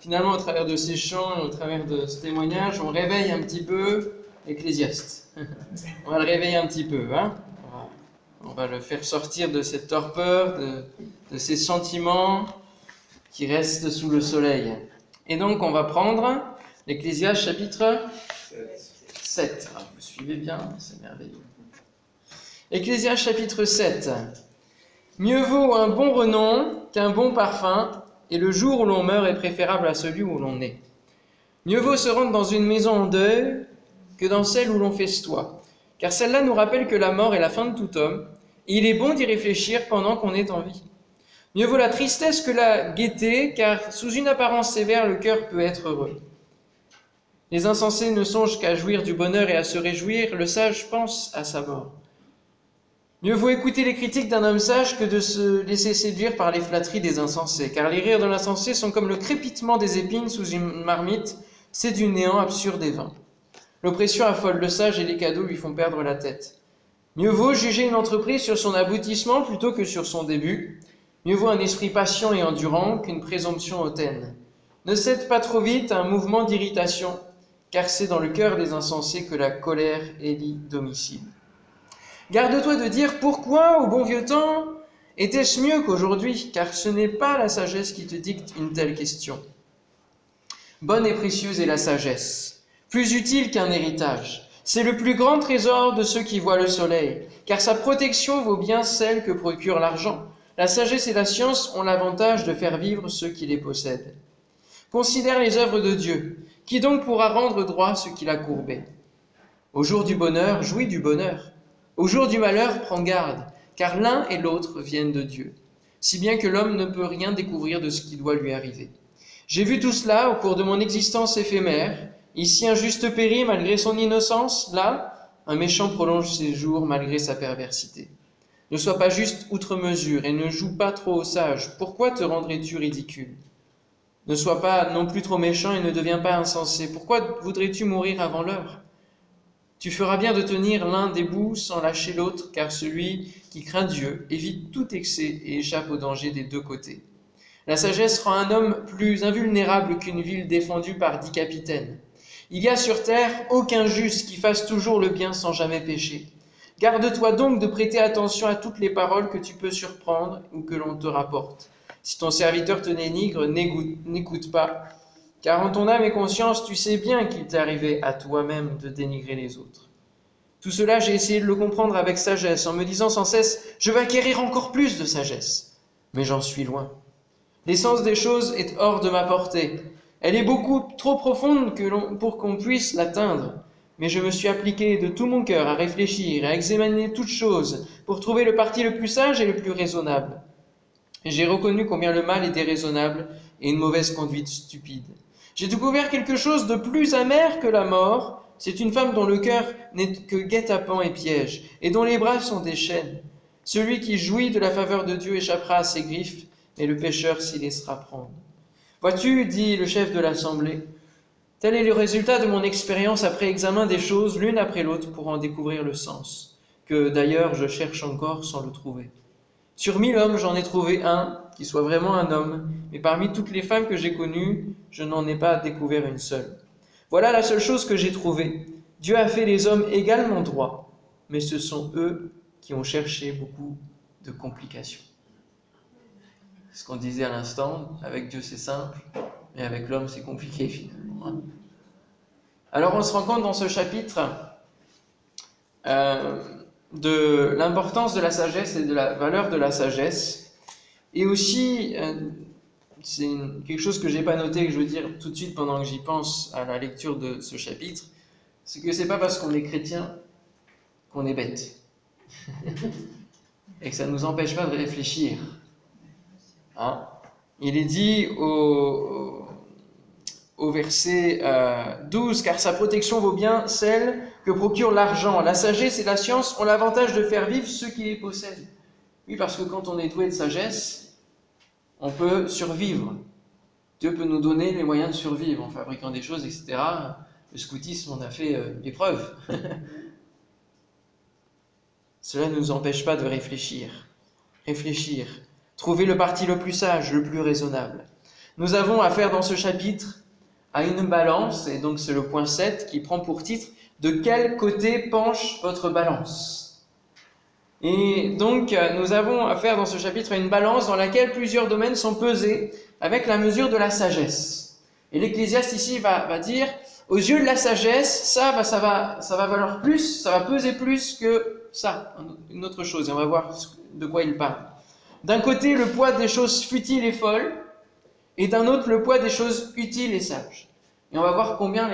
finalement, au travers de ces chants au travers de ce témoignage, on réveille un petit peu l'Ecclésiaste. on va le réveiller un petit peu. Hein on, va, le faire sortir de cette torpeur, de, de ces sentiments qui restent sous le soleil. Et donc, on va prendre l'Ecclésiaste chapitre 7. Ah, vous suivez bien, c'est merveilleux. Ecclésiaste chapitre 7. Mieux vaut un bon renom qu'un bon parfum, et le jour où l'on meurt est préférable à celui où l'on est. Mieux vaut se rendre dans une maison en deuil que dans celle où l'on festoie, car celle-là nous rappelle que la mort est la fin de tout homme, et il est bon d'y réfléchir pendant qu'on est en vie. Mieux vaut la tristesse que la gaieté, car sous une apparence sévère, le cœur peut être heureux. Les insensés ne songent qu'à jouir du bonheur et à se réjouir, le sage pense à sa mort. Mieux vaut écouter les critiques d'un homme sage que de se laisser séduire par les flatteries des insensés, car les rires de l'insensé sont comme le crépitement des épines sous une marmite, c'est du néant absurde et vain. L'oppression affole le sage et les cadeaux lui font perdre la tête. Mieux vaut juger une entreprise sur son aboutissement plutôt que sur son début. Mieux vaut un esprit patient et endurant qu'une présomption hautaine. Ne cède pas trop vite à un mouvement d'irritation, car c'est dans le cœur des insensés que la colère élit domicile. Garde-toi de dire pourquoi, au bon vieux temps, était-ce mieux qu'aujourd'hui, car ce n'est pas la sagesse qui te dicte une telle question. Bonne et précieuse est la sagesse, plus utile qu'un héritage. C'est le plus grand trésor de ceux qui voient le soleil, car sa protection vaut bien celle que procure l'argent. La sagesse et la science ont l'avantage de faire vivre ceux qui les possèdent. Considère les œuvres de Dieu. Qui donc pourra rendre droit ce qu'il a courbé Au jour du bonheur, jouis du bonheur. Au jour du malheur, prends garde, car l'un et l'autre viennent de Dieu, si bien que l'homme ne peut rien découvrir de ce qui doit lui arriver. J'ai vu tout cela au cours de mon existence éphémère, ici un juste périt malgré son innocence, là un méchant prolonge ses jours malgré sa perversité. Ne sois pas juste outre mesure et ne joue pas trop au sage. Pourquoi te rendrais-tu ridicule? Ne sois pas non plus trop méchant et ne deviens pas insensé. Pourquoi voudrais-tu mourir avant l'heure? Tu feras bien de tenir l'un des bouts sans lâcher l'autre, car celui qui craint Dieu évite tout excès et échappe au danger des deux côtés. La sagesse rend un homme plus invulnérable qu'une ville défendue par dix capitaines. Il y a sur terre aucun juste qui fasse toujours le bien sans jamais pécher. Garde-toi donc de prêter attention à toutes les paroles que tu peux surprendre ou que l'on te rapporte. Si ton serviteur te dénigre, n'écoute pas, car en ton âme et conscience, tu sais bien qu'il t'est arrivé à toi-même de dénigrer les autres. Tout cela, j'ai essayé de le comprendre avec sagesse, en me disant sans cesse, je vais acquérir encore plus de sagesse. Mais j'en suis loin. L'essence des choses est hors de ma portée. Elle est beaucoup trop profonde pour qu'on puisse l'atteindre. Mais je me suis appliqué de tout mon cœur à réfléchir, à examiner toutes choses, pour trouver le parti le plus sage et le plus raisonnable. J'ai reconnu combien le mal est déraisonnable et une mauvaise conduite stupide. J'ai découvert quelque chose de plus amer que la mort. C'est une femme dont le cœur n'est que guet-apens et piège, et dont les bras sont des chaînes. Celui qui jouit de la faveur de Dieu échappera à ses griffes, mais le pécheur s'y laissera prendre. Vois-tu, dit le chef de l'assemblée, tel est le résultat de mon expérience après examen des choses l'une après l'autre pour en découvrir le sens, que d'ailleurs je cherche encore sans le trouver. Sur mille hommes, j'en ai trouvé un qui soit vraiment un homme, mais parmi toutes les femmes que j'ai connues, je n'en ai pas découvert une seule. Voilà la seule chose que j'ai trouvée. Dieu a fait les hommes également droits, mais ce sont eux qui ont cherché beaucoup de complications. Ce qu'on disait à l'instant, avec Dieu c'est simple, mais avec l'homme c'est compliqué finalement. Alors on se rend compte dans ce chapitre euh, de l'importance de la sagesse et de la valeur de la sagesse. Et aussi, euh, c'est quelque chose que j'ai pas noté, que je veux dire tout de suite pendant que j'y pense à la lecture de ce chapitre, c'est que c'est pas parce qu'on est chrétien qu'on est bête. et que ça ne nous empêche pas de réfléchir. Hein? Il est dit au, au verset 12, euh, car sa protection vaut bien celle que procure l'argent. La sagesse et la science ont l'avantage de faire vivre ceux qui les possèdent. Oui, parce que quand on est doué de sagesse, on peut survivre. Dieu peut nous donner les moyens de survivre en fabriquant des choses, etc. Le scoutisme en a fait euh, l'épreuve. Cela ne nous empêche pas de réfléchir. Réfléchir. Trouver le parti le plus sage, le plus raisonnable. nous avons affaire dans ce chapitre à une balance, et donc c'est le point 7 qui prend pour titre De quel côté penche votre balance? Et donc nous avons affaire dans ce chapitre à une balance dans laquelle plusieurs domaines sont pesés avec la mesure de la sagesse. Et l'Ecclésiaste ici va, dire, aux yeux de la sagesse, ça, va, valoir plus, ça va peser plus que ça, une autre chose. Et on va voir de quoi il parle. D'un côté, le poids des choses futiles et folles, et d'un autre, le poids des choses utiles et sages. Et on va voir combien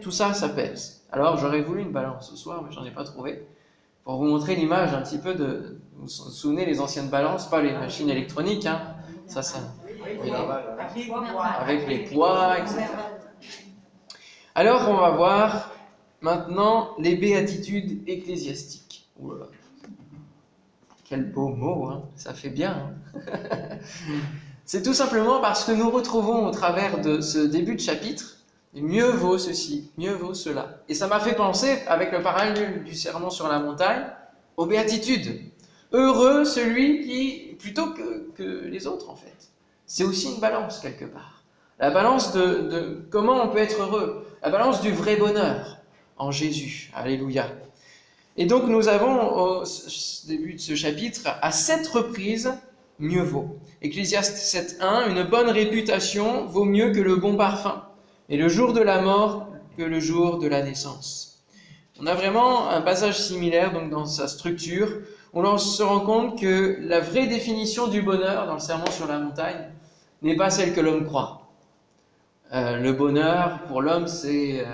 tout ça, ça pèse. Alors, j'aurais voulu une balance ce soir, mais j'en ai pas trouvé. Pour vous montrer l'image un petit peu de. Vous vous souvenez les anciennes balances, pas les machines électroniques, hein. Ça, ça. Avec les poids, etc. Alors, on va voir maintenant les béatitudes ecclésiastiques. Quel beau mot, hein ça fait bien. Hein C'est tout simplement parce que nous retrouvons au travers de ce début de chapitre, mieux vaut ceci, mieux vaut cela. Et ça m'a fait penser, avec le parallèle du sermon sur la montagne, aux béatitudes. Heureux celui qui, plutôt que, que les autres en fait. C'est aussi une balance quelque part. La balance de, de comment on peut être heureux, la balance du vrai bonheur en Jésus. Alléluia. Et donc nous avons au début de ce chapitre, à sept reprises, mieux vaut. Ecclésiaste 7.1, une bonne réputation vaut mieux que le bon parfum, et le jour de la mort que le jour de la naissance. On a vraiment un passage similaire donc dans sa structure. On se rend compte que la vraie définition du bonheur dans le serment sur la montagne n'est pas celle que l'homme croit. Euh, le bonheur pour l'homme, c'est euh,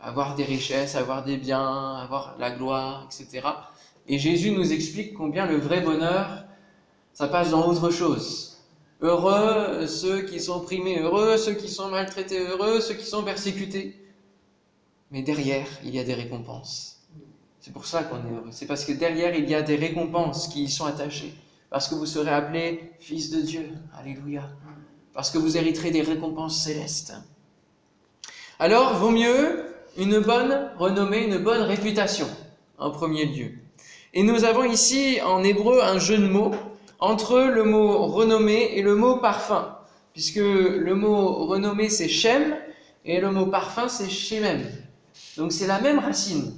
avoir des richesses, avoir des biens, avoir la gloire, etc. Et Jésus nous explique combien le vrai bonheur, ça passe dans autre chose. Heureux ceux qui sont primés, heureux ceux qui sont maltraités, heureux ceux qui sont persécutés. Mais derrière, il y a des récompenses. C'est pour ça qu'on est heureux. C'est parce que derrière, il y a des récompenses qui y sont attachées. Parce que vous serez appelés fils de Dieu. Alléluia. Parce que vous hériterez des récompenses célestes. Alors, vaut mieux une bonne renommée, une bonne réputation, en premier lieu. Et nous avons ici en hébreu un jeu de mots entre le mot renommé et le mot parfum, puisque le mot renommé c'est Shem et le mot parfum c'est Shemem. Donc c'est la même racine.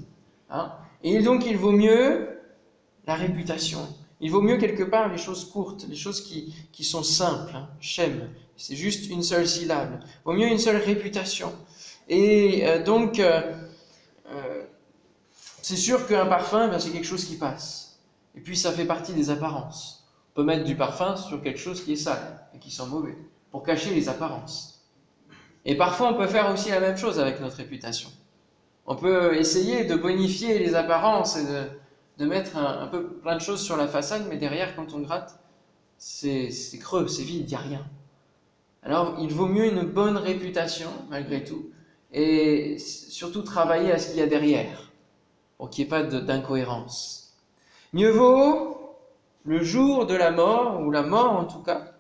Hein. et donc il vaut mieux la réputation. Il vaut mieux quelque part les choses courtes, les choses qui, qui sont simples. Hein. C'est juste une seule syllabe. Il vaut mieux une seule réputation. Et euh, donc, euh, euh, c'est sûr qu'un parfum, ben, c'est quelque chose qui passe. Et puis ça fait partie des apparences peut mettre du parfum sur quelque chose qui est sale et qui sent mauvais, pour cacher les apparences. Et parfois, on peut faire aussi la même chose avec notre réputation. On peut essayer de bonifier les apparences et de, mettre un, peu plein de choses sur la façade, mais derrière, quand on gratte, c'est creux, c'est vide, il n'y a rien. Alors, il vaut mieux une bonne réputation, malgré tout, et surtout travailler à ce qu'il y a derrière, pour qu'il n'y ait pas d'incohérence. Mieux vaut le jour de la mort, ou la mort en tout cas,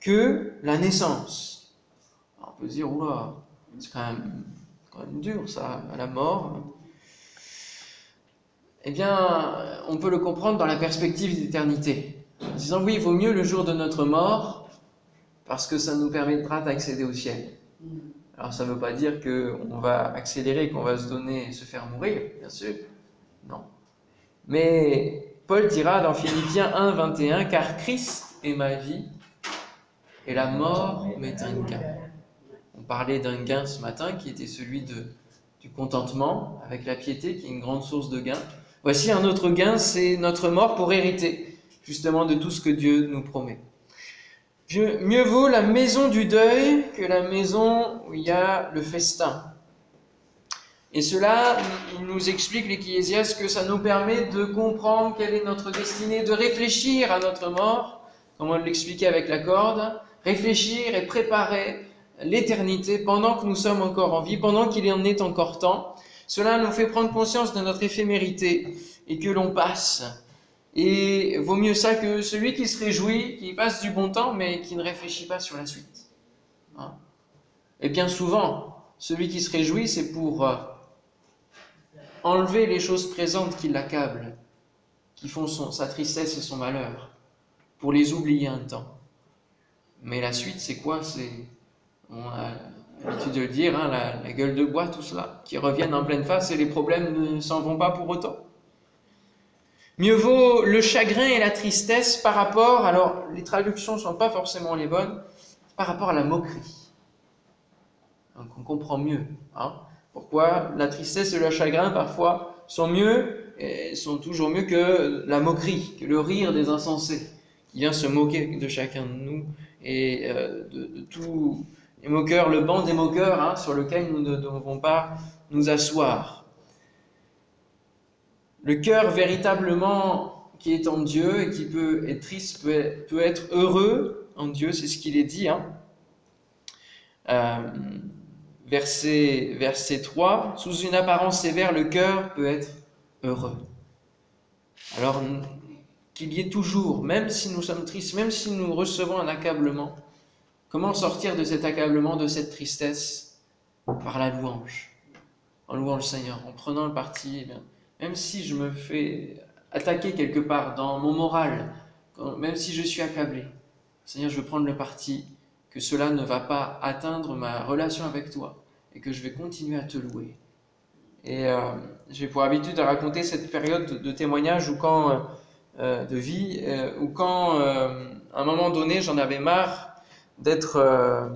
que la naissance. on peut se dire, oula, c'est quand même, quand même dur ça, la mort. Eh bien, on peut le comprendre dans la perspective d'éternité. En disant, oui, il vaut mieux le jour de notre mort, parce que ça nous permettra d'accéder au ciel. Alors ça ne veut pas dire qu'on va accélérer, qu'on va se donner, se faire mourir, bien sûr. Non. Mais Paul dira dans Philippiens 1, 21, car Christ est ma vie et la mort m'est un gain. On parlait d'un gain ce matin qui était celui du contentement avec la piété, qui est une grande source de gain. Voici un autre gain, c'est notre mort pour hériter justement de tout ce que Dieu nous promet. Mieux vaut la maison du deuil que la maison où il y a le festin. Et cela, il nous explique l'Ecclésiaste que ça nous permet de comprendre quelle est notre destinée, de réfléchir à notre mort, comme on l'expliquait avec la corde, réfléchir et préparer l'éternité pendant que nous sommes encore en vie, pendant qu'il en est encore temps. Cela nous fait prendre conscience de notre éphémérité et que l'on passe. Et vaut mieux ça que celui qui se réjouit, qui passe du bon temps, mais qui ne réfléchit pas sur la suite. Hein? et bien souvent, celui qui se réjouit, c'est pour euh, enlever les choses présentes qui l'accablent, qui font sa tristesse et son malheur, pour les oublier un temps. Mais la suite, c'est quoi? C'est, on a l'habitude de le dire, hein, la, gueule de bois, tout cela, qui reviennent en pleine face et les problèmes ne s'en vont pas pour autant. Mieux vaut le chagrin et la tristesse par rapport, alors les traductions ne sont pas forcément les bonnes, par rapport à la moquerie. Donc on comprend mieux hein, pourquoi la tristesse et le chagrin parfois sont mieux, et sont toujours mieux que la moquerie, que le rire des insensés, qui vient se moquer de chacun de nous et euh, de, tous les moqueurs, le banc des moqueurs hein, sur lequel nous ne devons pas nous asseoir. Le cœur véritablement qui est en Dieu et qui peut être triste peut, être heureux en Dieu, c'est ce qu'il est dit. Hein. Euh, verset, verset 3, sous une apparence sévère, le cœur peut être heureux. Alors qu'il y ait toujours, même si nous sommes tristes, même si nous recevons un accablement, comment sortir de cet accablement, de cette tristesse? Par la louange, en louant le Seigneur, en prenant le parti, eh même si je me fais attaquer quelque part dans mon moral, même si je suis accablé, Seigneur, je veux prendre le parti que cela ne va pas atteindre ma relation avec toi et que je vais continuer à te louer. Et euh, j'ai pour habitude de raconter cette période de, témoignage ou quand, euh, euh, de vie, ou quand, à un moment donné, j'en avais marre d'être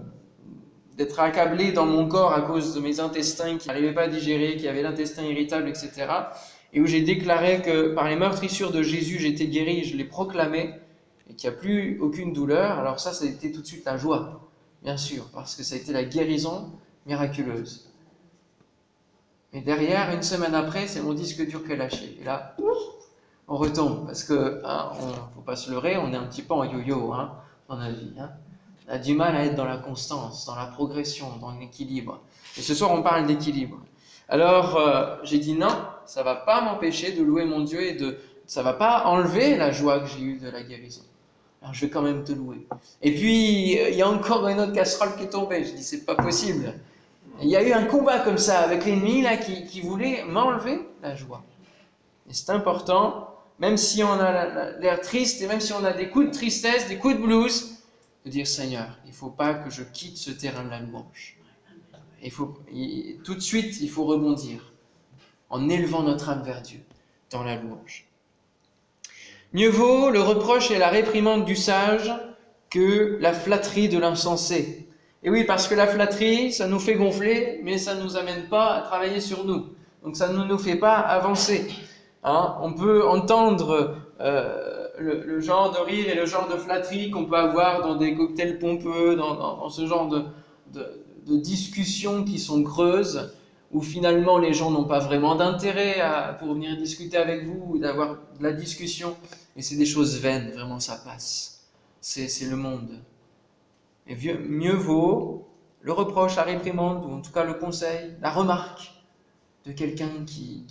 d'être accablé dans mon corps à cause de mes intestins qui n'arrivaient pas à digérer, qui avaient l'intestin irritable, etc. Et où j'ai déclaré que par les meurtrissures de Jésus, j'étais guéri, je l'ai proclamé, et qu'il n'y a plus aucune douleur. Alors ça, ça a été tout de suite la joie, bien sûr, parce que ça a été la guérison miraculeuse. Mais derrière, une semaine après, c'est mon disque dur qui est lâché. Et là, on retombe, parce que, hein, on, faut pas se leurrer, on est un petit peu en yo-yo hein, dans la vie. Hein a du mal à être dans la constance, dans la progression, dans l'équilibre. Et ce soir, on parle d'équilibre. Alors, euh, j'ai dit non, ça va pas m'empêcher de louer mon Dieu et de, ça va pas enlever la joie que j'ai eue de la guérison. Alors, je vais quand même te louer. Et puis, il y a encore une autre casserole qui est tombée. Je dis, c'est pas possible. Il y a eu un combat comme ça avec l'ennemi là qui, qui voulait m'enlever la joie. Et c'est important, même si on a l'air triste et même si on a des coups de tristesse, des coups de blues, de dire Seigneur, il ne faut pas que je quitte ce terrain de la louange. Il faut, tout de suite, il faut rebondir en élevant notre âme vers Dieu dans la louange. Mieux vaut le reproche et la réprimande du sage que la flatterie de l'insensé. Et oui, parce que la flatterie, ça nous fait gonfler, mais ça ne nous amène pas à travailler sur nous. Donc ça ne nous fait pas avancer. Hein On peut entendre euh, le, genre de rire et le genre de flatterie qu'on peut avoir dans des cocktails pompeux, dans, ce genre de, de, discussions qui sont creuses, où finalement les gens n'ont pas vraiment d'intérêt pour venir discuter avec vous ou d'avoir de la discussion. Et c'est des choses vaines, vraiment ça passe. C'est le monde. Mieux vaut le reproche, la réprimande, ou en tout cas le conseil, la remarque de quelqu'un qui,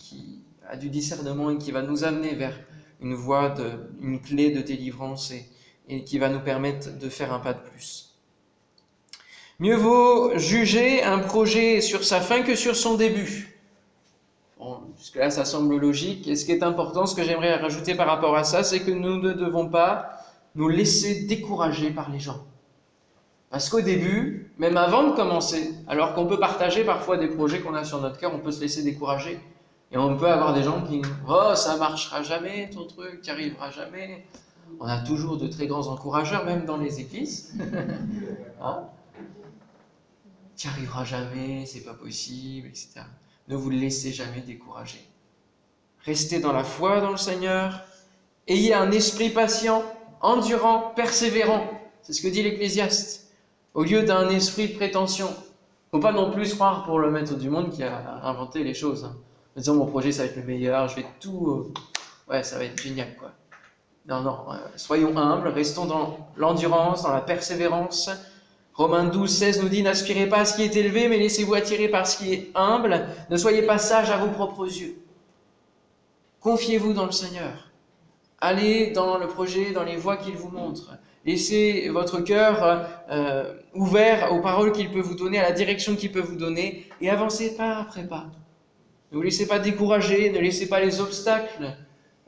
a du discernement et qui va nous amener vers une voie, une clé de délivrance et, qui va nous permettre de faire un pas de plus. Mieux vaut juger un projet sur sa fin que sur son début. Bon, jusque-là, ça semble logique. Et ce qui est important, ce que j'aimerais rajouter par rapport à ça, c'est que nous ne devons pas nous laisser décourager par les gens. Parce qu'au début, même avant de commencer, alors qu'on peut partager parfois des projets qu'on a sur notre cœur, on peut se laisser décourager. Et on peut avoir des gens qui Oh, ça marchera jamais, ton truc, tu n'y arriveras jamais. On a toujours de très grands encourageurs, même dans les églises. hein tu n'y arriveras jamais, c'est pas possible, etc. Ne vous laissez jamais décourager. Restez dans la foi dans le Seigneur. Ayez un esprit patient, endurant, persévérant. C'est ce que dit l'Ecclésiaste. Au lieu d'un esprit de prétention. Faut pas non plus croire pour le maître du monde qui a inventé les choses. Hein disant mon projet ça va être le meilleur, je vais tout, euh, ouais ça va être génial quoi. Non, non, euh, soyons humbles, restons dans l'endurance, dans la persévérance. Romains 12, 16 nous dit, n'aspirez pas à ce qui est élevé, mais laissez-vous attirer par ce qui est humble. Ne soyez pas sages à vos propres yeux. Confiez-vous dans le Seigneur. Allez dans le projet, dans les voies qu'il vous montre. Laissez votre cœur euh, ouvert aux paroles qu'il peut vous donner, à la direction qu'il peut vous donner, et avancez pas après pas. Ne vous laissez pas décourager, ne laissez pas les obstacles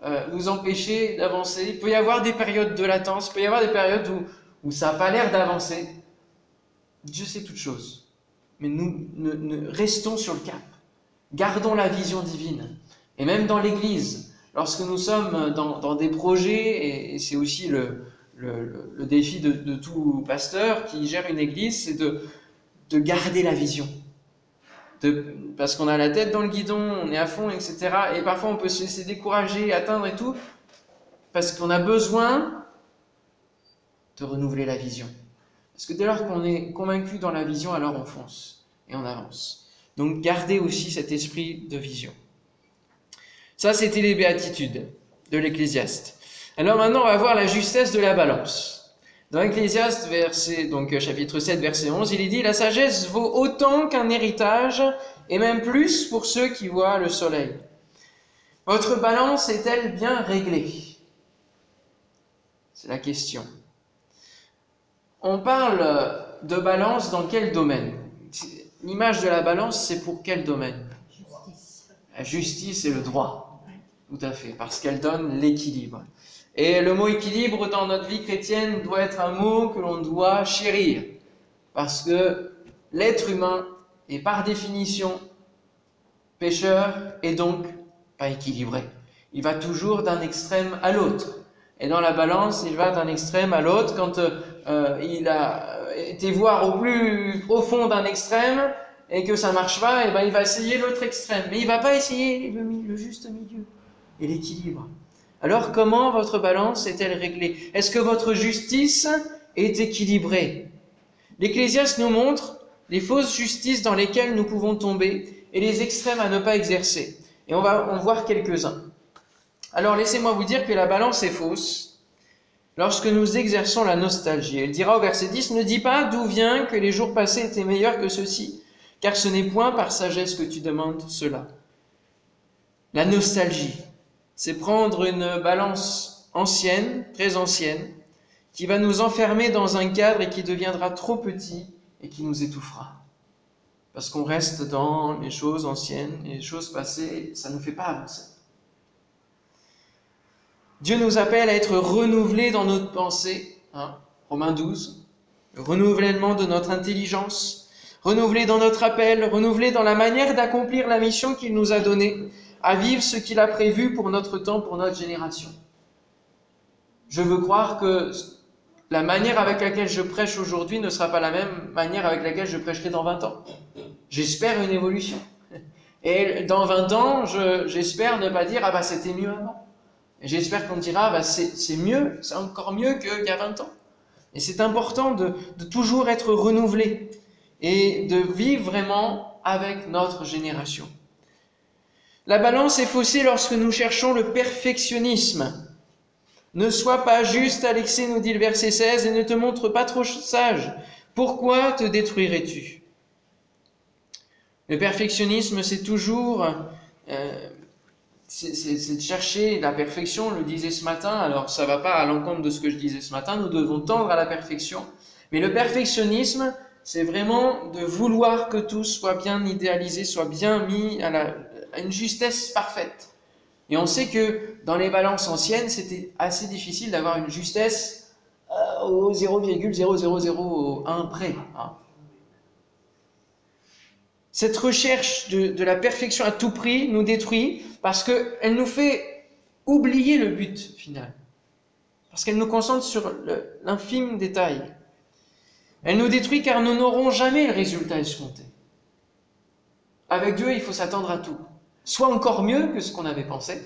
euh, vous empêcher d'avancer. Il peut y avoir des périodes de latence, il peut y avoir des périodes où, où ça n'a pas l'air d'avancer, Dieu sait toutes choses. Mais nous, restons sur le cap. Gardons la vision divine. Et même dans l'Église, lorsque nous sommes dans, des projets, et, c'est aussi le, défi de, tout pasteur qui gère une Église, c'est de, garder la vision. parce qu'on a la tête dans le guidon, on est à fond, etc. Et parfois on peut se laisser décourager, atteindre et tout, parce qu'on a besoin de renouveler la vision. Parce que dès lors qu'on est convaincu dans la vision, alors on fonce et on avance. Donc gardez aussi cet esprit de vision. Ça, c'était les béatitudes de l'Ecclésiaste. Alors maintenant, on va voir la justesse de la balance. Dans l'Ecclésiaste, verset, donc chapitre 7, verset 11, il est dit, la sagesse vaut autant qu'un héritage, et même plus pour ceux qui voient le soleil. Votre balance est-elle bien réglée? C'est la question. On parle de balance dans quel domaine? L'image de la balance, c'est pour quel domaine? Justice. La justice et le droit. Tout à fait, parce qu'elle donne l'équilibre. Et le mot équilibre dans notre vie chrétienne doit être un mot que l'on doit chérir. Parce que l'être humain est par définition pécheur et donc pas équilibré. Il va toujours d'un extrême à l'autre. Et dans la balance, il va d'un extrême à l'autre. Quand euh, il a été voir au plus profond d'un extrême et que ça marche pas, et ben il va essayer l'autre extrême. Mais il va pas essayer le, juste milieu et l'équilibre. Alors comment votre balance est-elle réglée? Est-ce que votre justice est équilibrée? L'Ecclésiaste nous montre les fausses justices dans lesquelles nous pouvons tomber et les extrêmes à ne pas exercer. Et on va en voir quelques-uns. Alors laissez-moi vous dire que la balance est fausse lorsque nous exerçons la nostalgie. Elle dira au verset 10, ne dis pas d'où vient que les jours passés étaient meilleurs que ceux-ci, car ce n'est point par sagesse que tu demandes cela. La nostalgie, c'est prendre une balance ancienne, très ancienne, qui va nous enfermer dans un cadre et qui deviendra trop petit et qui nous étouffera. Parce qu'on reste dans les choses anciennes, les choses passées, ça ne nous fait pas avancer. Dieu nous appelle à être renouvelés dans notre pensée, hein, Romains 12, le renouvellement de notre intelligence, renouvelés dans notre appel, renouvelés dans la manière d'accomplir la mission qu'il nous a donnée, à vivre ce qu'il a prévu pour notre temps, pour notre génération. Je veux croire que la manière avec laquelle je prêche aujourd'hui ne sera pas la même manière avec laquelle je prêcherai dans 20 ans. J'espère une évolution. Et dans 20 ans, j'espère ne pas dire, ah bah c'était mieux avant. J'espère qu'on dira, bah, c'est mieux, c'est encore mieux qu'il y a 20 ans. Et c'est important de, toujours être renouvelé et de vivre vraiment avec notre génération. La balance est faussée lorsque nous cherchons le perfectionnisme. Ne sois pas juste à l'excès, nous dit le verset 16, et ne te montre pas trop sage. Pourquoi te détruirais-tu? Le perfectionnisme, c'est toujours euh, c'est de chercher la perfection, le disait ce matin, alors ça va pas à l'encontre de ce que je disais ce matin, nous devons tendre à la perfection, mais le perfectionnisme, c'est vraiment de vouloir que tout soit bien idéalisé, soit bien mis à, une justesse parfaite. Et on sait que dans les balances anciennes, c'était assez difficile d'avoir une justesse euh, au 0,0001 près. Hein. Cette recherche de, la perfection à tout prix nous détruit parce qu'elle nous fait oublier le but final. Parce qu'elle nous concentre sur l'infime détail. Elle nous détruit car nous n'aurons jamais le résultat escompté. Avec Dieu, il faut s'attendre à tout. Soit encore mieux que ce qu'on avait pensé,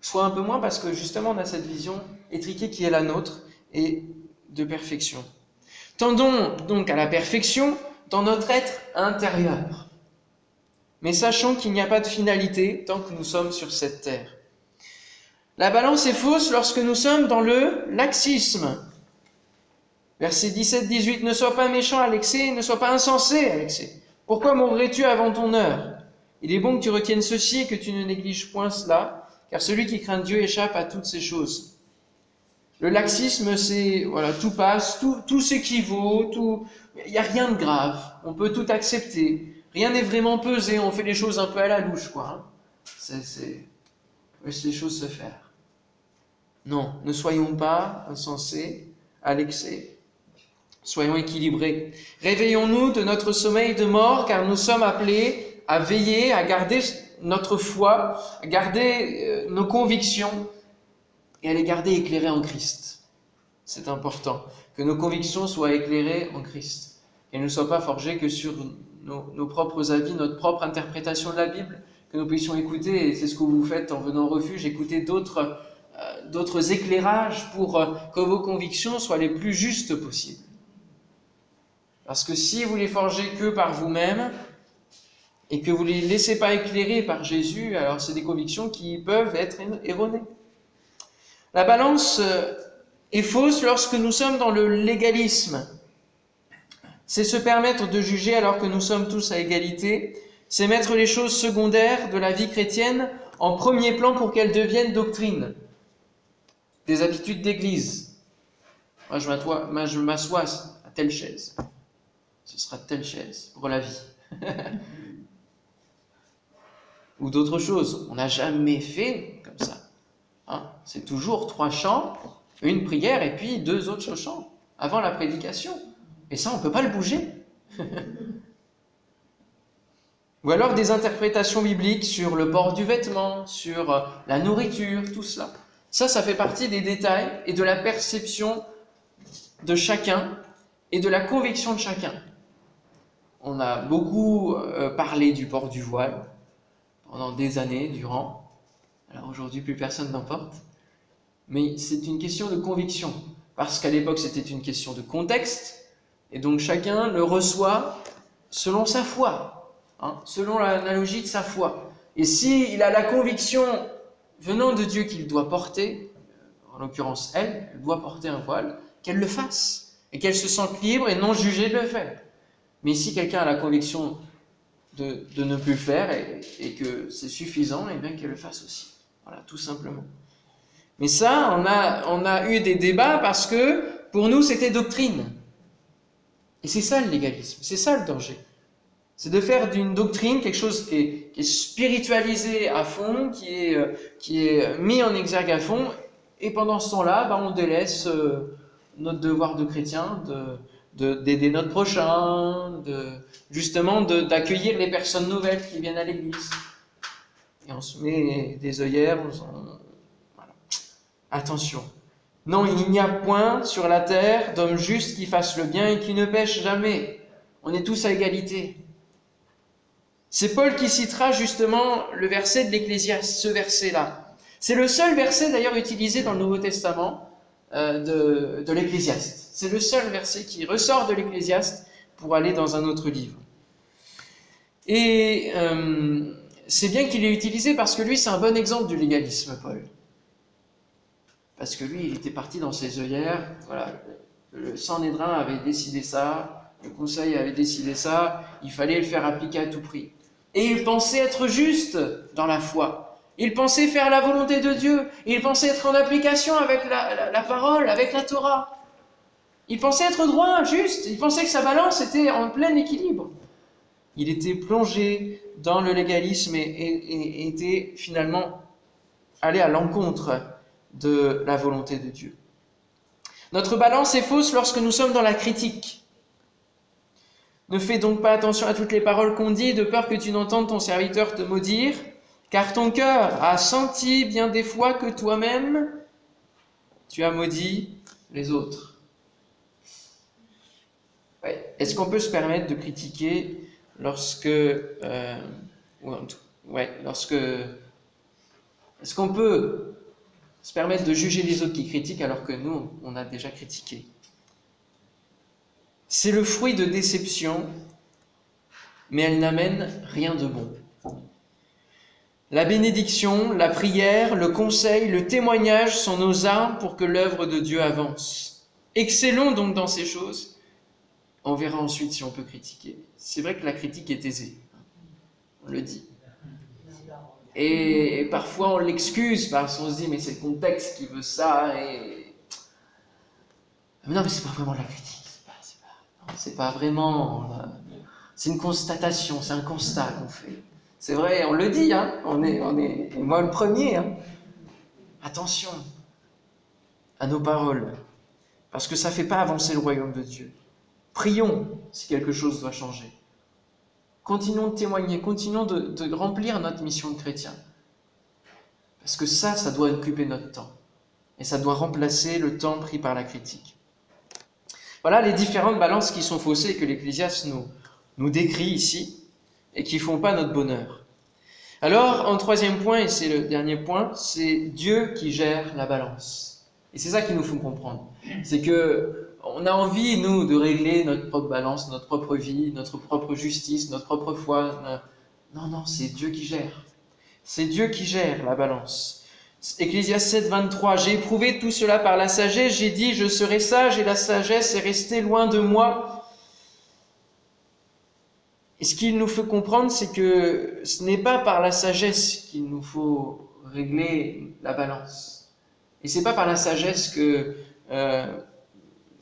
soit un peu moins parce que justement on a cette vision étriquée qui est la nôtre et de perfection. Tendons donc à la perfection dans notre être intérieur. Mais sachons qu'il n'y a pas de finalité tant que nous sommes sur cette terre. La balance est fausse lorsque nous sommes dans le laxisme. Verset 17-18, ne sois pas méchant à l'excès, ne sois pas insensé à l'excès. Pourquoi mourrais-tu avant ton heure? Il est bon que tu retiennes ceci et que tu ne négliges point cela, car celui qui craint Dieu échappe à toutes ces choses. Le laxisme, c'est voilà, tout passe, tout, tout s'équivaut, tout, il n'y a rien de grave, on peut tout accepter, rien n'est vraiment pesé, on fait les choses un peu à la louche, quoi. Hein. C'est, laisse les choses se faire. Non, ne soyons pas insensés à l'excès. Soyons équilibrés. Réveillons-nous de notre sommeil de mort, car nous sommes appelés à veiller, à garder notre foi, à garder euh, nos convictions et à les garder éclairées en Christ. C'est important que nos convictions soient éclairées en Christ, qu'elles ne soient pas forgées que sur nos, propres avis, notre propre interprétation de la Bible, que nous puissions écouter, et c'est ce que vous faites en venant au refuge, écouter d'autres euh, éclairages pour euh, que vos convictions soient les plus justes possibles. Parce que si vous les forgez que par vous-même et que vous ne les laissez pas éclairer par Jésus, alors c'est des convictions qui peuvent être erronées. La balance euh, est fausse lorsque nous sommes dans le légalisme. C'est se permettre de juger alors que nous sommes tous à égalité. C'est mettre les choses secondaires de la vie chrétienne en premier plan pour qu'elles deviennent doctrine. Des habitudes d'église. Moi, je m'assois à telle chaise ce sera telle chaise pour la vie. Ou d'autres choses. On n'a jamais fait comme ça. Hein. C'est toujours trois chants, une prière et puis deux autres chants avant la prédication. Et ça, on ne peut pas le bouger. Ou alors des interprétations bibliques sur le port du vêtement, sur euh, la nourriture, tout cela. Ça, ça fait partie des détails et de la perception de chacun et de la conviction de chacun on a beaucoup euh, parlé du port du voile pendant des années durant. Alors aujourd'hui, plus personne n'en. Mais c'est une question de conviction. Parce qu'à l'époque, c'était une question de contexte. Et donc chacun le reçoit selon sa foi, hein, selon l'analogie de sa foi. Et s'il a la conviction venant de Dieu qu'il doit porter, en l'occurrence elle, elle doit porter un voile, qu'elle le fasse. Et qu'elle se sente libre et non jugée de le faire. Mais si quelqu'un a la conviction de, ne plus faire et, que c'est suffisant, et eh bien qu'elle le fasse aussi. Voilà, tout simplement. Mais ça, on a, on a eu des débats parce que pour nous, c'était doctrine. Et c'est ça le légalisme, c'est ça le danger. C'est de faire d'une doctrine quelque chose qui est, spiritualisé à fond, qui est, euh, qui est mis en exergue à fond, et pendant ce temps-là, bah, on délaisse euh, notre devoir de chrétien de, d'aider notre prochain, de, justement d'accueillir les personnes nouvelles qui viennent à l'église. Et on se met des œillères, voilà. Attention. Non, il n'y a point sur la terre d'homme juste qui fasse le bien et qui ne pêche jamais. On est tous à égalité. C'est Paul qui citera justement le verset de l'Ecclésiaste, ce verset-là. C'est le seul verset d'ailleurs utilisé dans le Nouveau Testament de, de l'Ecclésiaste. C'est le seul verset qui ressort de l'Ecclésiaste pour aller dans un autre livre. Et euh, c'est bien qu'il ait utilisé parce que lui, c'est un bon exemple du légalisme, Paul. Parce que lui, il était parti dans ses œillères. Voilà, le Sanhédrin avait décidé ça, le Conseil avait décidé ça, il fallait le faire appliquer à tout prix. Et il pensait être juste dans la foi. Il pensait faire la volonté de Dieu. Il pensait être en application avec la, parole, avec la Torah. Il pensait être droit, juste. Il pensait que sa balance était en plein équilibre. Il était plongé dans le légalisme et, était finalement allé à l'encontre de la volonté de Dieu. Notre balance est fausse lorsque nous sommes dans la critique. Ne fais donc pas attention à toutes les paroles qu'on dit, de peur que tu n'entendes ton serviteur te maudire car ton cœur a senti bien des fois que toi-même, tu as maudit les autres. Est-ce qu'on peut se permettre de critiquer lorsque... Euh, lorsque... Est-ce qu'on peut se permettre de juger les autres qui critiquent alors que nous, on a déjà critiqué? C'est le fruit de déception, mais elle n'amène rien de bon. La bénédiction, la prière, le conseil, le témoignage sont nos armes pour que l'œuvre de Dieu avance. Excellons donc dans ces choses. On verra ensuite si on peut critiquer. C'est vrai que la critique est aisée. On le dit. Et parfois on l'excuse parce qu'on se dit mais c'est le contexte qui veut ça et non mais c'est pas vraiment la critique c'est pas, pas, vraiment euh, c'est une constatation c'est un constat qu'on fait c'est vrai, on le dit, hein, on est, et moi le premier. Hein. Attention à nos paroles. parce que ça ne fait pas avancer le royaume de Dieu. Prions si quelque chose doit changer. Continuons de témoigner, continuons de, remplir notre mission de chrétien. Parce que ça, ça doit occuper notre temps. Et ça doit remplacer le temps pris par la critique. Voilà les différentes balances qui sont faussées que l'Ecclésiaste nous décrit ici et qui font pas notre bonheur. Alors, en troisième point, et c'est le dernier point, c'est Dieu qui gère la balance. Et c'est ça qu'il nous faut comprendre. C'est que on a envie, nous, de régler notre propre balance, notre propre vie, notre propre justice, notre propre foi. Non, non, c'est Dieu qui gère. C'est Dieu qui gère la balance. Ecclésiaste 7, 23. J'ai éprouvé tout cela par la sagesse. J'ai dit, je serai sage et la sagesse est restée loin de moi. Et ce qu'il nous faut comprendre, c'est que ce n'est pas par la sagesse qu'il nous faut régler la balance. Et c'est pas par la sagesse que euh,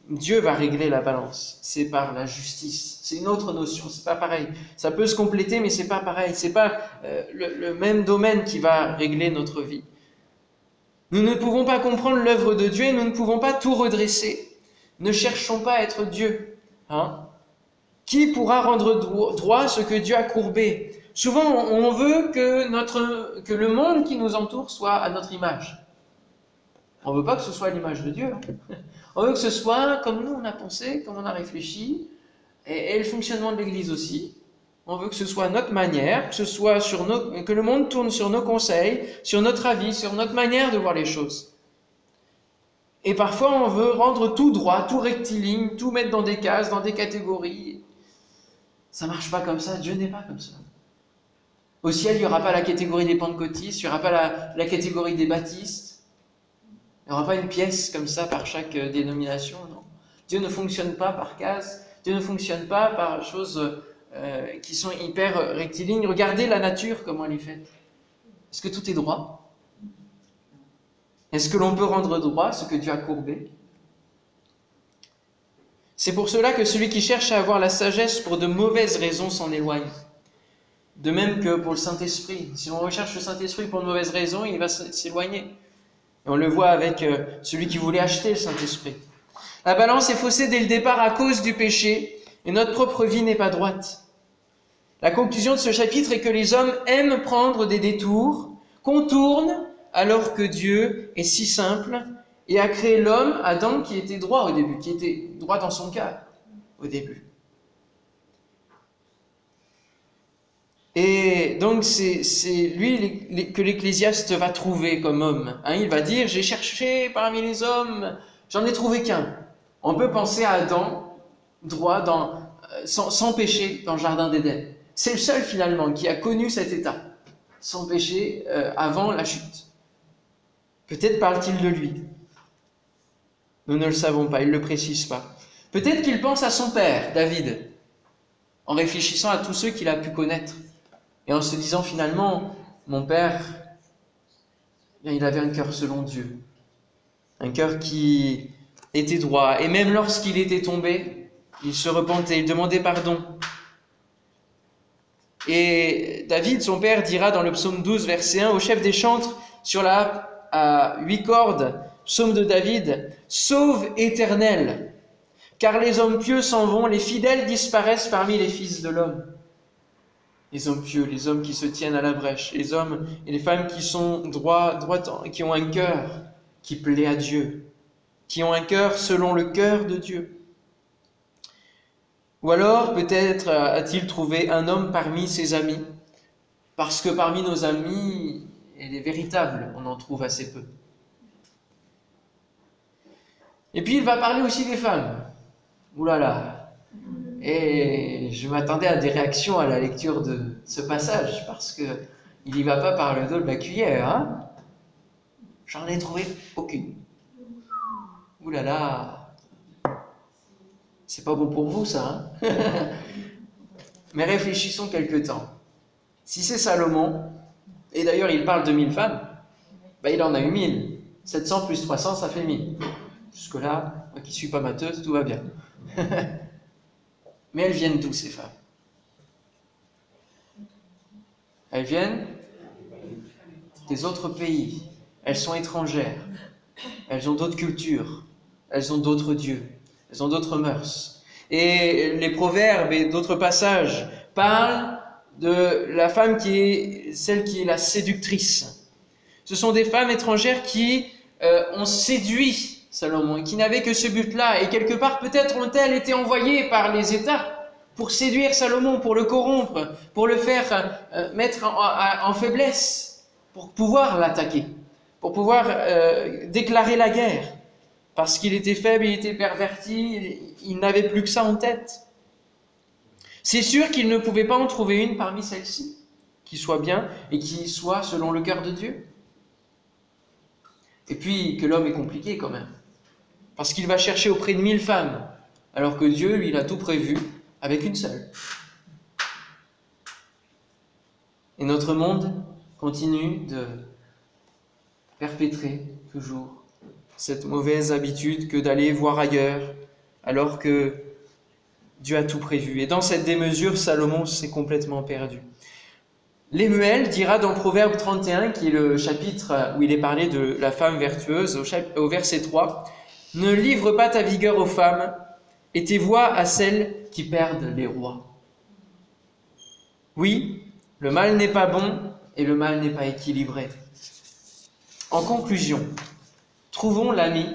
Dieu va régler la balance. C'est par la justice. C'est une autre notion. C'est pas pareil. Ça peut se compléter, mais c'est pas pareil. C'est pas euh, le, le même domaine qui va régler notre vie. Nous ne pouvons pas comprendre l'œuvre de Dieu et nous ne pouvons pas tout redresser. Ne cherchons pas à être Dieu. Hein Qui pourra rendre droit ce que Dieu a courbé? Souvent, on veut que, notre, que le monde qui nous entoure soit à notre image. On ne veut pas que ce soit l'image de Dieu. Hein on veut que ce soit comme nous on a pensé, comme on a réfléchi, et, et le fonctionnement de l'Église aussi. On veut que ce soit notre manière, que, ce soit sur nos, que le monde tourne sur nos conseils, sur notre avis, sur notre manière de voir les choses. Et parfois, on veut rendre tout droit, tout rectiligne, tout mettre dans des cases, dans des catégories. Ça marche pas comme ça. Dieu n'est pas comme ça. Au ciel, il n'y aura pas la catégorie des pentecôtistes, il n'y aura pas la, la, catégorie des baptistes. Il n'y aura pas une pièce comme ça par chaque euh, dénomination. Non. Dieu ne fonctionne pas par cases. Dieu ne fonctionne pas par choses euh, qui sont hyper rectilignes. Regardez la nature, comment elle est faite. Est-ce que tout est droit? Est-ce que l'on peut rendre droit ce que Dieu a courbé? C'est pour cela que celui qui cherche à avoir la sagesse pour de mauvaises raisons s'en éloigne. De même que pour le Saint-Esprit. Si on recherche le Saint-Esprit pour de mauvaises raisons, il va s'éloigner. On le voit avec euh, celui qui voulait acheter le Saint-Esprit. La balance est faussée dès le départ à cause du péché et notre propre vie n'est pas droite. La conclusion de ce chapitre est que les hommes aiment prendre des détours, contournent, alors que Dieu est si simple et a créé l'homme, Adam, qui était droit au début, qui était droit dans son cœur au début. Et donc c'est lui que l'ecclésiaste va trouver comme homme. Hein, il va dire, j'ai cherché parmi les hommes, j'en ai trouvé qu'un. On peut penser à Adam, droit, euh, sans, sans péché dans le Jardin d'Éden. C'est le seul finalement qui a connu cet état, sans péché, euh, avant la chute. Peut-être parle-t-il de lui. Nous ne le savons pas, il ne le précise pas. Peut-être qu'il pense à son père, David, en réfléchissant à tous ceux qu'il a pu connaître, et en se disant finalement, mon père, bien, il avait un cœur selon Dieu, un cœur qui était droit, et même lorsqu'il était tombé, il se repentait, il demandait pardon. Et David, son père, dira dans le psaume 12, verset 1, au chef des chantres, sur la à huit cordes, psaume de David, Sauve éternel, car les hommes pieux s'en vont, les fidèles disparaissent parmi les fils de l'homme. Les hommes pieux, les hommes qui se tiennent à la brèche, les hommes et les femmes qui sont droits, qui ont un cœur qui plaît à Dieu, qui ont un cœur selon le cœur de Dieu. Ou alors, peut-être a-t-il trouvé un homme parmi ses amis, parce que parmi nos amis, et les véritables, on en trouve assez peu. Et puis il va parler aussi des femmes. Là. Et je m'attendais à des réactions à la lecture de ce passage, parce que il n'y va pas par le dos de la cuillère. Hein J'en ai trouvé aucune. Là. C'est pas bon pour vous, ça. Hein Mais réfléchissons quelque temps. Si c'est Salomon, et d'ailleurs il parle de 1000 femmes, ben il en a eu 1000. 700 plus 300, ça fait 1000. Jusque-là, moi qui suis pas mateuse, tout va bien. Mais elles viennent d'où ces femmes? Elles viennent des autres pays. Elles sont étrangères. Elles ont d'autres cultures. elles ont d'autres dieux, elles ont d'autres mœurs. Et les proverbes et d'autres passages parlent de la femme qui est celle qui est la séductrice. Ce sont des femmes étrangères qui euh, ont séduit Salomon, qui n'avaient que ce but-là, et quelque part peut-être ont-elles été envoyées par les États pour séduire Salomon, pour le corrompre, pour le faire euh, mettre en, faiblesse, pour pouvoir l'attaquer, pour pouvoir euh, déclarer la guerre, parce qu'il était faible, il était perverti, il n'avait plus que ça en tête. C'est sûr qu'il ne pouvait pas en trouver une parmi celles-ci qui soit bien et qui soit selon le cœur de Dieu. Et puis que l'homme est compliqué quand même, parce qu'il va chercher auprès de mille femmes, alors que Dieu, lui, a tout prévu avec une seule. Et notre monde continue de perpétrer toujours cette mauvaise habitude que d'aller voir ailleurs, alors que Dieu a tout prévu. Et dans cette démesure, Salomon s'est complètement perdu. Lémuel dira dans Proverbe 31, qui est le chapitre où il est parlé de la femme vertueuse, au, verset 3, Ne livre pas ta vigueur aux femmes et tes voix à celles qui perdent les rois. Oui, le mal n'est pas bon et le mal n'est pas équilibré. En conclusion, trouvons l'ami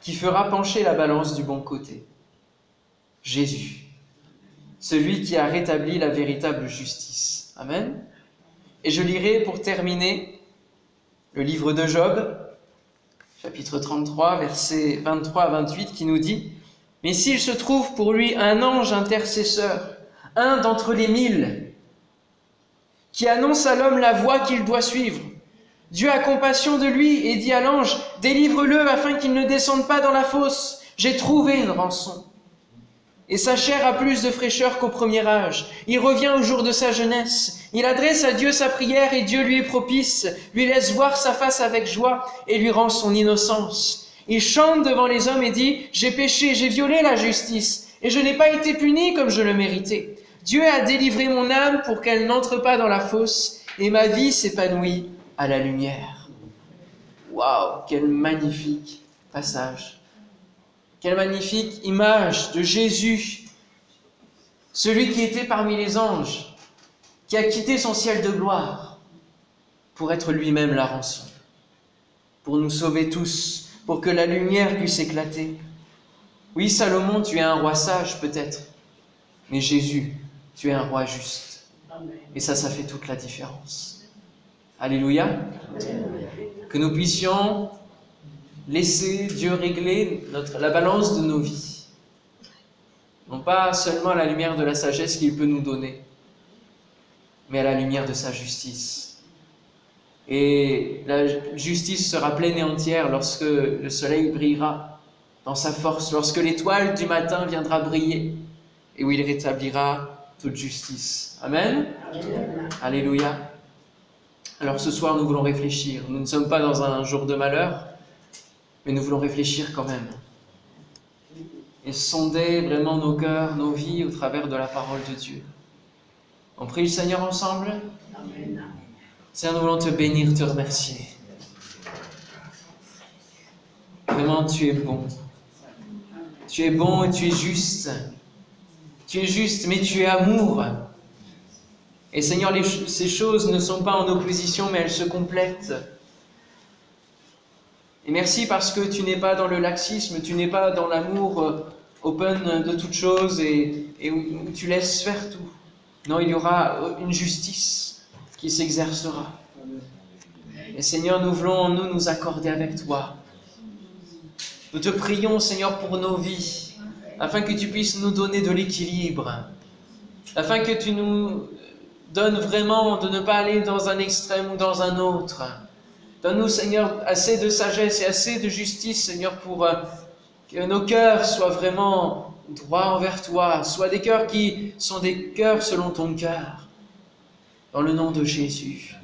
qui fera pencher la balance du bon côté. Jésus, celui qui a rétabli la véritable justice. Amen. Et je lirai pour terminer le livre de Job, chapitre 33, versets 23 à 28, qui nous dit, Mais s'il se trouve pour lui un ange intercesseur, un d'entre les mille, qui annonce à l'homme la voie qu'il doit suivre, Dieu a compassion de lui et dit à l'ange, Délivre-le afin qu'il ne descende pas dans la fosse, j'ai trouvé une rançon. Et sa chair a plus de fraîcheur qu'au premier âge. Il revient au jour de sa jeunesse. Il adresse à Dieu sa prière et Dieu lui est propice, lui laisse voir sa face avec joie et lui rend son innocence. Il chante devant les hommes et dit, J'ai péché, j'ai violé la justice, et je n'ai pas été puni comme je le méritais. Dieu a délivré mon âme pour qu'elle n'entre pas dans la fosse, et ma vie s'épanouit à la lumière. Waouh, quel magnifique passage. Quelle magnifique image de Jésus, celui qui était parmi les anges, qui a quitté son ciel de gloire pour être lui-même la rançon, pour nous sauver tous, pour que la lumière puisse éclater. Oui, Salomon, tu es un roi sage peut-être, mais Jésus, tu es un roi juste. Et ça, ça fait toute la différence. Alléluia. Que nous puissions laisser Dieu régler notre, la balance de nos vies. Non pas seulement à la lumière de la sagesse qu'il peut nous donner, mais à la lumière de sa justice. Et la justice sera pleine et entière lorsque le soleil brillera dans sa force, lorsque l'étoile du matin viendra briller et où il rétablira toute justice. Amen? Alléluia. Alors ce soir, nous voulons réfléchir. Nous ne sommes pas dans un jour de malheur, mais nous voulons réfléchir quand même. Et sonder vraiment nos cœurs, nos vies au travers de la parole de Dieu. On prie le Seigneur ensemble? Seigneur, nous voulons te bénir, te remercier. Vraiment, tu es bon. Tu es bon et tu es juste. Tu es juste, mais tu es amour. Et Seigneur, ces choses ne sont pas en opposition, mais elles se complètent. Et merci parce que tu n'es pas dans le laxisme, tu n'es pas dans l'amour euh, open de toutes choses et, où tu laisses faire tout. Non, il y aura une justice qui s'exercera. Et Seigneur, nous voulons nous nous accorder avec toi. Nous te prions, Seigneur, pour nos vies, afin que tu puisses nous donner de l'équilibre, afin que tu nous donnes vraiment de ne pas aller dans un extrême ou dans un autre, Donne-nous, Seigneur, assez de sagesse et assez de justice, Seigneur, pour euh, que nos cœurs soient vraiment droits envers toi, soient des cœurs qui sont des cœurs selon ton cœur. Dans le nom de Jésus.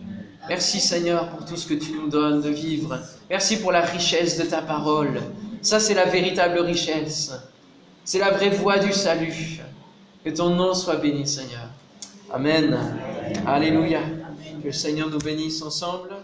Merci, Seigneur, pour tout ce que tu nous donnes de vivre. Merci pour la richesse de ta parole. Ça, c'est la véritable richesse. C'est la vraie voie du salut. Que ton nom soit béni, Seigneur. Amen. Alléluia. Que le Seigneur nous bénisse ensemble.